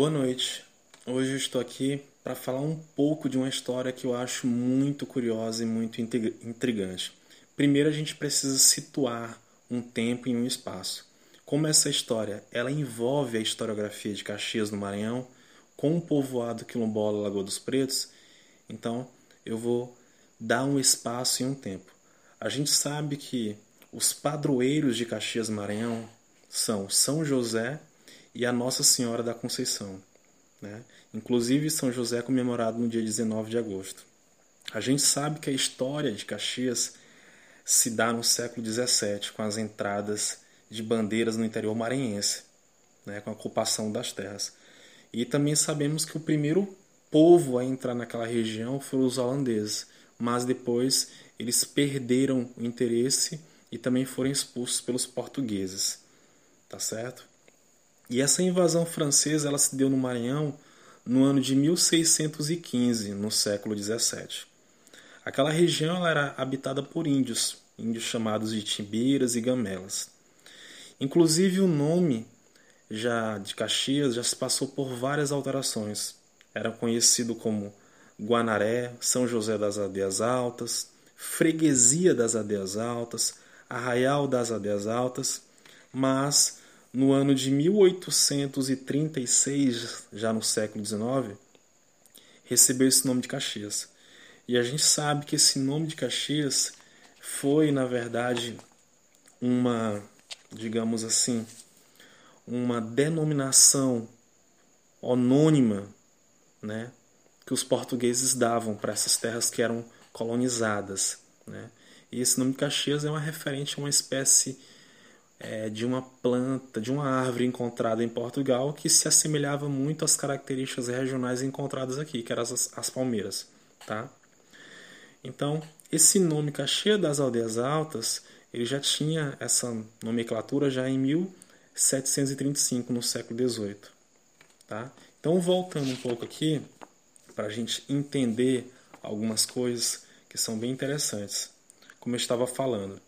Boa noite. Hoje eu estou aqui para falar um pouco de uma história que eu acho muito curiosa e muito intrigante. Primeiro a gente precisa situar um tempo e um espaço. Como essa história ela envolve a historiografia de Caxias no Maranhão com o povoado quilombola Lagoa dos Pretos, então eu vou dar um espaço e um tempo. A gente sabe que os padroeiros de Caxias Maranhão são São José e a Nossa Senhora da Conceição. Né? Inclusive, São José é comemorado no dia 19 de agosto. A gente sabe que a história de Caxias se dá no século XVII, com as entradas de bandeiras no interior maranhense, né? com a ocupação das terras. E também sabemos que o primeiro povo a entrar naquela região foram os holandeses, mas depois eles perderam o interesse e também foram expulsos pelos portugueses. Tá certo? E essa invasão francesa ela se deu no Maranhão no ano de 1615, no século 17. Aquela região ela era habitada por índios, índios chamados de timbiras e gamelas. Inclusive o nome já de Caxias já se passou por várias alterações. Era conhecido como Guanaré, São José das Aldeias Altas, Freguesia das Aldeias Altas, Arraial das Aldeias Altas, mas no ano de 1836, já no século XIX, recebeu esse nome de Caxias. E a gente sabe que esse nome de Caxias foi, na verdade, uma, digamos assim, uma denominação anônima, né, que os portugueses davam para essas terras que eram colonizadas, né? E esse nome de Caxias é uma referente a uma espécie é, de uma planta, de uma árvore encontrada em Portugal que se assemelhava muito às características regionais encontradas aqui, que eram as, as palmeiras. Tá? Então, esse nome Caxias das Aldeias Altas, ele já tinha essa nomenclatura já em 1735, no século XVIII. Tá? Então, voltando um pouco aqui, para a gente entender algumas coisas que são bem interessantes. Como eu estava falando,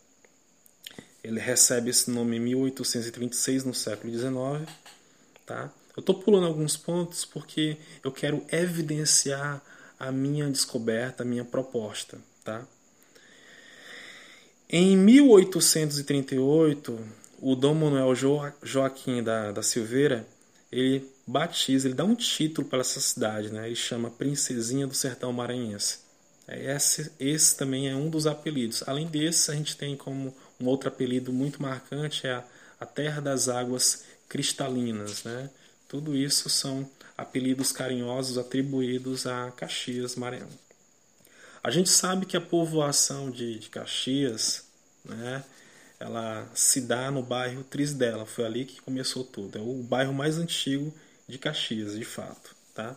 ele recebe esse nome em 1836, no século XIX. Tá? Eu estou pulando alguns pontos porque eu quero evidenciar a minha descoberta, a minha proposta. Tá? Em 1838, o Dom Manuel Joaquim da, da Silveira ele batiza, ele dá um título para essa cidade, né? ele chama Princesinha do Sertão Maranhense. Esse, esse também é um dos apelidos. Além desse, a gente tem como um outro apelido muito marcante é a, a Terra das Águas Cristalinas. Né? Tudo isso são apelidos carinhosos atribuídos a Caxias, Maranhão. A gente sabe que a povoação de, de Caxias, né, ela se dá no bairro Trisdela, foi ali que começou tudo. É o bairro mais antigo de Caxias, de fato, tá?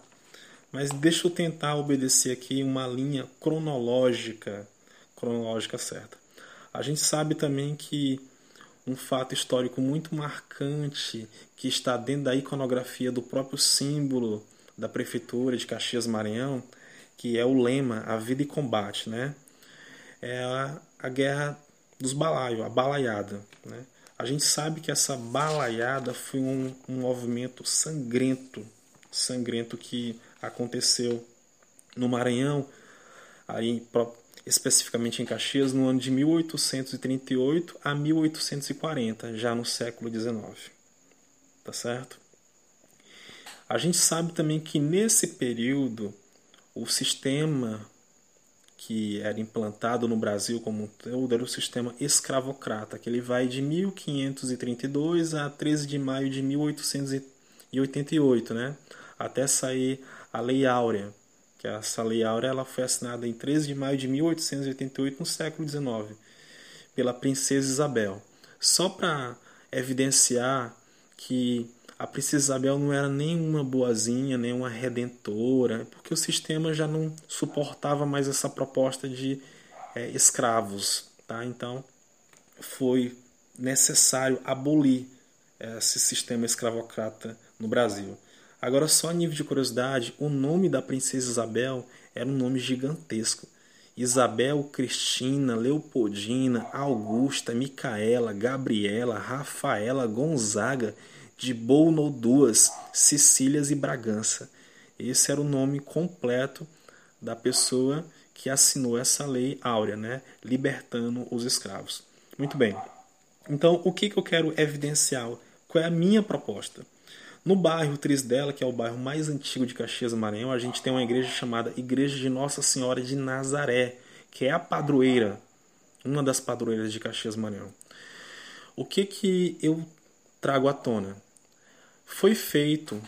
Mas deixa eu tentar obedecer aqui uma linha cronológica, cronológica certa. A gente sabe também que um fato histórico muito marcante que está dentro da iconografia do próprio símbolo da prefeitura de Caxias Maranhão, que é o lema A Vida e Combate, né? É a, a guerra dos balaios, a balaiada, né? A gente sabe que essa balaiada foi um, um movimento sangrento, sangrento que aconteceu no Maranhão, aí especificamente em Caxias, no ano de 1838 a 1840, já no século XIX. Tá certo? A gente sabe também que nesse período o sistema que era implantado no Brasil como um todo era o sistema escravocrata, que ele vai de 1532 a 13 de maio de 1888, né? Até sair a Lei Áurea, que essa Lei Áurea ela foi assinada em 13 de maio de 1888, no século XIX, pela princesa Isabel. Só para evidenciar que a princesa Isabel não era nenhuma boazinha, nenhuma redentora, porque o sistema já não suportava mais essa proposta de é, escravos. Tá? Então, foi necessário abolir esse sistema escravocrata no Brasil. Agora, só a nível de curiosidade, o nome da princesa Isabel era um nome gigantesco. Isabel, Cristina, Leopoldina, Augusta, Micaela, Gabriela, Rafaela, Gonzaga, de Bouno duas, Sicílias e Bragança. Esse era o nome completo da pessoa que assinou essa lei áurea, né? libertando os escravos. Muito bem. Então, o que, que eu quero evidenciar? Qual é a minha proposta? No bairro Trisdela, que é o bairro mais antigo de Caxias do Maranhão, a gente tem uma igreja chamada Igreja de Nossa Senhora de Nazaré, que é a padroeira, uma das padroeiras de Caxias do Maranhão. O que que eu trago à tona? Foi feito,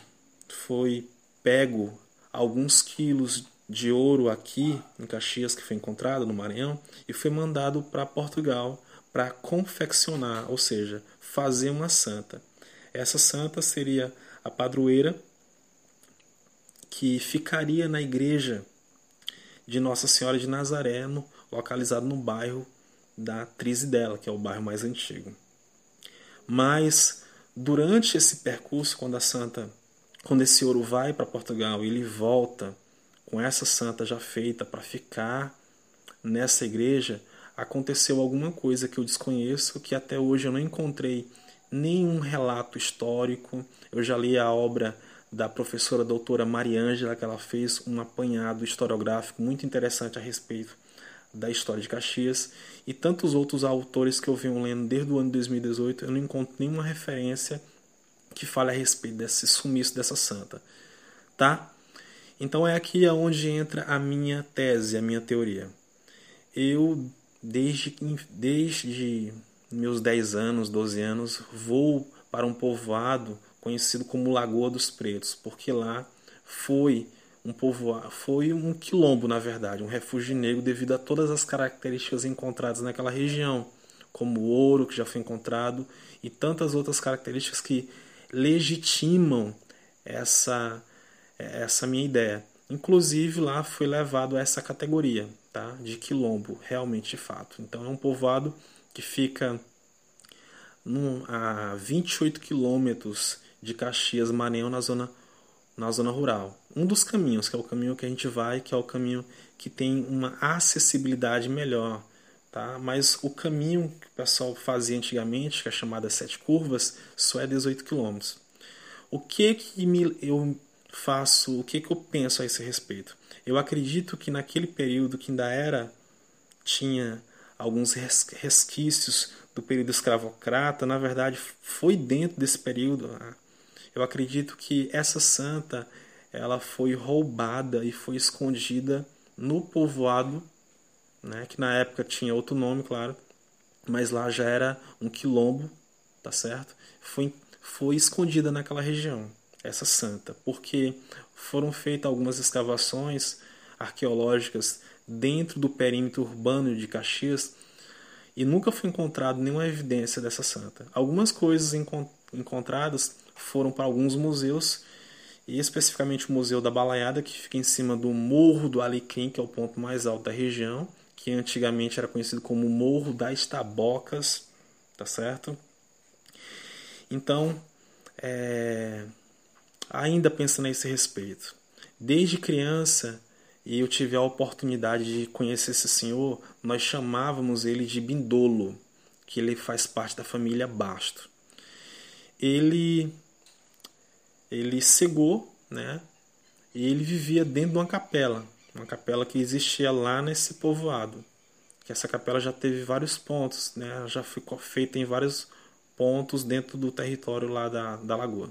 foi pego alguns quilos de ouro aqui em Caxias que foi encontrado no Maranhão e foi mandado para Portugal para confeccionar, ou seja, fazer uma santa. Essa santa seria a padroeira que ficaria na igreja de Nossa Senhora de Nazaré, localizado no bairro da Trizidela, que é o bairro mais antigo. Mas durante esse percurso, quando a santa, quando esse ouro vai para Portugal ele volta com essa santa já feita para ficar nessa igreja, aconteceu alguma coisa que eu desconheço, que até hoje eu não encontrei nenhum relato histórico. Eu já li a obra da professora doutora Mariângela, que ela fez um apanhado historiográfico muito interessante a respeito da história de Caxias, e tantos outros autores que eu venho lendo desde o ano 2018, eu não encontro nenhuma referência que fale a respeito desse sumiço dessa santa. Tá? Então é aqui aonde entra a minha tese, a minha teoria. Eu, desde, desde meus 10 anos, 12 anos, vou para um povoado conhecido como Lagoa dos Pretos, porque lá foi um povoado, foi um quilombo, na verdade, um refúgio negro devido a todas as características encontradas naquela região, como o ouro que já foi encontrado e tantas outras características que legitimam essa essa minha ideia. Inclusive lá foi levado a essa categoria, tá? De quilombo, realmente de fato. Então é um povoado que fica num, a 28 quilômetros de Caxias, Maranhão, na zona, na zona rural. Um dos caminhos, que é o caminho que a gente vai, que é o caminho que tem uma acessibilidade melhor. Tá? Mas o caminho que o pessoal fazia antigamente, que é chamada Sete Curvas, só é 18 quilômetros. O que que me, eu faço, o que, que eu penso a esse respeito? Eu acredito que naquele período que ainda era, tinha alguns resquícios do período escravocrata, na verdade foi dentro desse período. Né? Eu acredito que essa santa ela foi roubada e foi escondida no povoado, né, que na época tinha outro nome, claro, mas lá já era um quilombo, tá certo? Foi, foi escondida naquela região essa santa, porque foram feitas algumas escavações arqueológicas dentro do perímetro urbano de Caxias e nunca foi encontrado nenhuma evidência dessa santa. Algumas coisas encontradas foram para alguns museus, e especificamente o Museu da Balaiada, que fica em cima do Morro do Alecrim, que é o ponto mais alto da região, que antigamente era conhecido como Morro das Tabocas, tá certo? Então, é, ainda a esse respeito. Desde criança, e eu tive a oportunidade de conhecer esse senhor, nós chamávamos ele de Bindolo, que ele faz parte da família Basto. Ele ele cegou, né? E ele vivia dentro de uma capela, uma capela que existia lá nesse povoado. Que essa capela já teve vários pontos, né? Já ficou feita em vários pontos dentro do território lá da, da lagoa.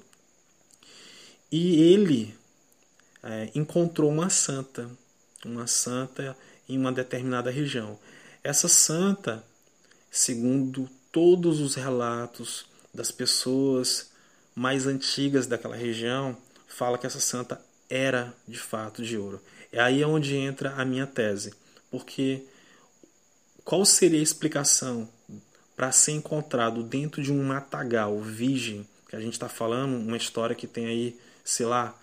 E ele é, encontrou uma santa, uma santa em uma determinada região. Essa santa, segundo todos os relatos das pessoas mais antigas daquela região, fala que essa santa era de fato de ouro. É aí onde entra a minha tese, porque qual seria a explicação para ser encontrado dentro de um matagal virgem, que a gente está falando, uma história que tem aí sei lá,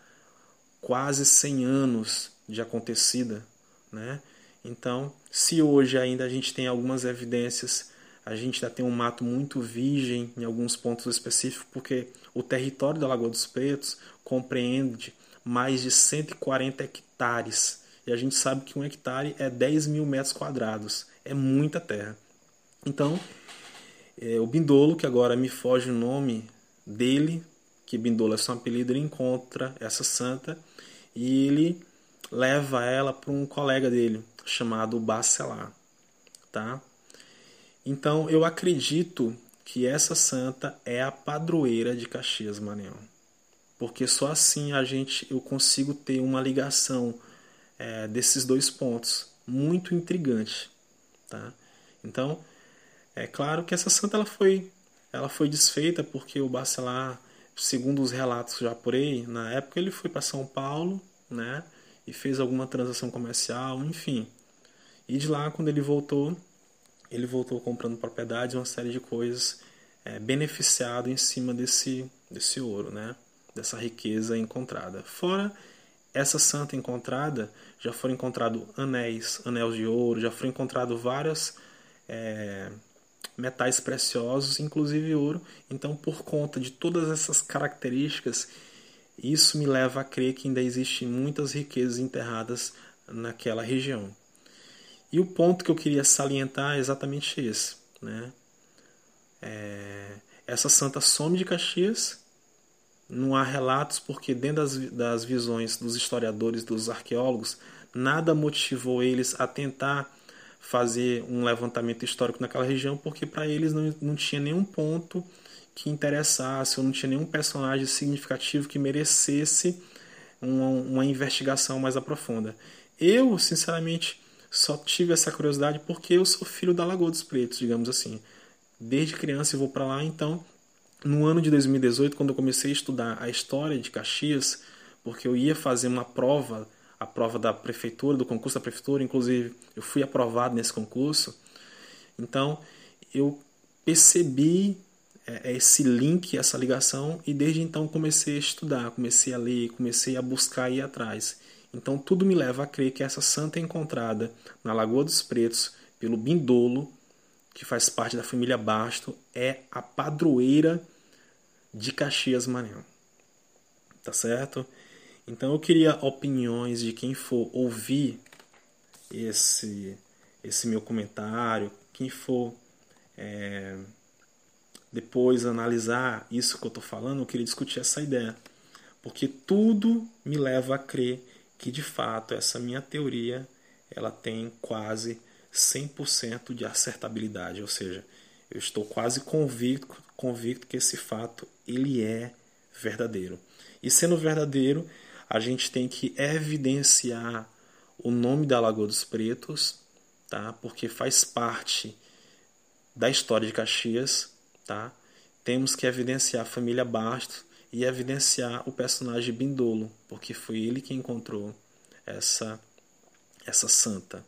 quase 100 anos de acontecida, né? Então, se hoje ainda a gente tem algumas evidências, a gente ainda tem um mato muito virgem em alguns pontos específicos, porque o território da Lagoa dos Pretos compreende mais de 140 hectares. E a gente sabe que um hectare é 10 mil metros quadrados. É muita terra. Então, é, o Bindolo, que agora me foge o nome dele, que Bindolo é seu apelido, ele encontra essa santa e ele leva ela para um colega dele chamado Bacelar, tá? Então eu acredito que essa santa é a padroeira de Caxias Maranhão, porque só assim a gente eu consigo ter uma ligação é, desses dois pontos muito intrigante, tá? Então é claro que essa santa ela foi ela foi desfeita porque o Bacelar, segundo os relatos já apurei, na época ele foi para São Paulo, né? E fez alguma transação comercial, enfim. E de lá, quando ele voltou, ele voltou comprando propriedades, uma série de coisas, é, beneficiado em cima desse, desse ouro, né? Dessa riqueza encontrada. Fora essa santa encontrada, já foram encontrados anéis, anéis de ouro, já foram encontrados várias é, metais preciosos, inclusive ouro. Então, por conta de todas essas características, isso me leva a crer que ainda existem muitas riquezas enterradas naquela região. E o ponto que eu queria salientar é exatamente esse. Né? É, essa santa some de Caxias, não há relatos, porque dentro das, das visões dos historiadores, dos arqueólogos, nada motivou eles a tentar fazer um levantamento histórico naquela região, porque para eles não, não tinha nenhum ponto que interessasse, ou não tinha nenhum personagem significativo que merecesse uma, uma investigação mais aprofunda. Eu, sinceramente, só tive essa curiosidade porque eu sou filho da Lagoa dos Pretos, digamos assim. Desde criança eu vou para lá, então, no ano de 2018, quando eu comecei a estudar a história de Caxias, porque eu ia fazer uma prova a prova da prefeitura, do concurso da prefeitura, inclusive eu fui aprovado nesse concurso. Então eu percebi é, é, esse link, essa ligação, e desde então comecei a estudar, comecei a ler, comecei a buscar ir atrás. Então tudo me leva a crer que essa santa encontrada na Lagoa dos Pretos pelo Bindolo, que faz parte da família Basto, é a padroeira de Caxias Maranhão. Tá certo? Então eu queria opiniões de quem for ouvir esse, esse meu comentário, quem for é, depois analisar isso que eu estou falando, eu queria discutir essa ideia. Porque tudo me leva a crer que de fato essa minha teoria ela tem quase 100% de acertabilidade, ou seja, eu estou quase convicto, convicto que esse fato ele é verdadeiro. E sendo verdadeiro, a gente tem que evidenciar o nome da Lagoa dos Pretos, tá? Porque faz parte da história de Caxias, tá? Temos que evidenciar a família Bastos e evidenciar o personagem Bindolo, porque foi ele que encontrou essa essa santa,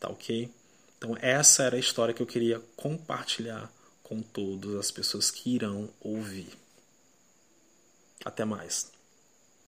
tá OK? Então essa era a história que eu queria compartilhar com todas as pessoas que irão ouvir. Até mais.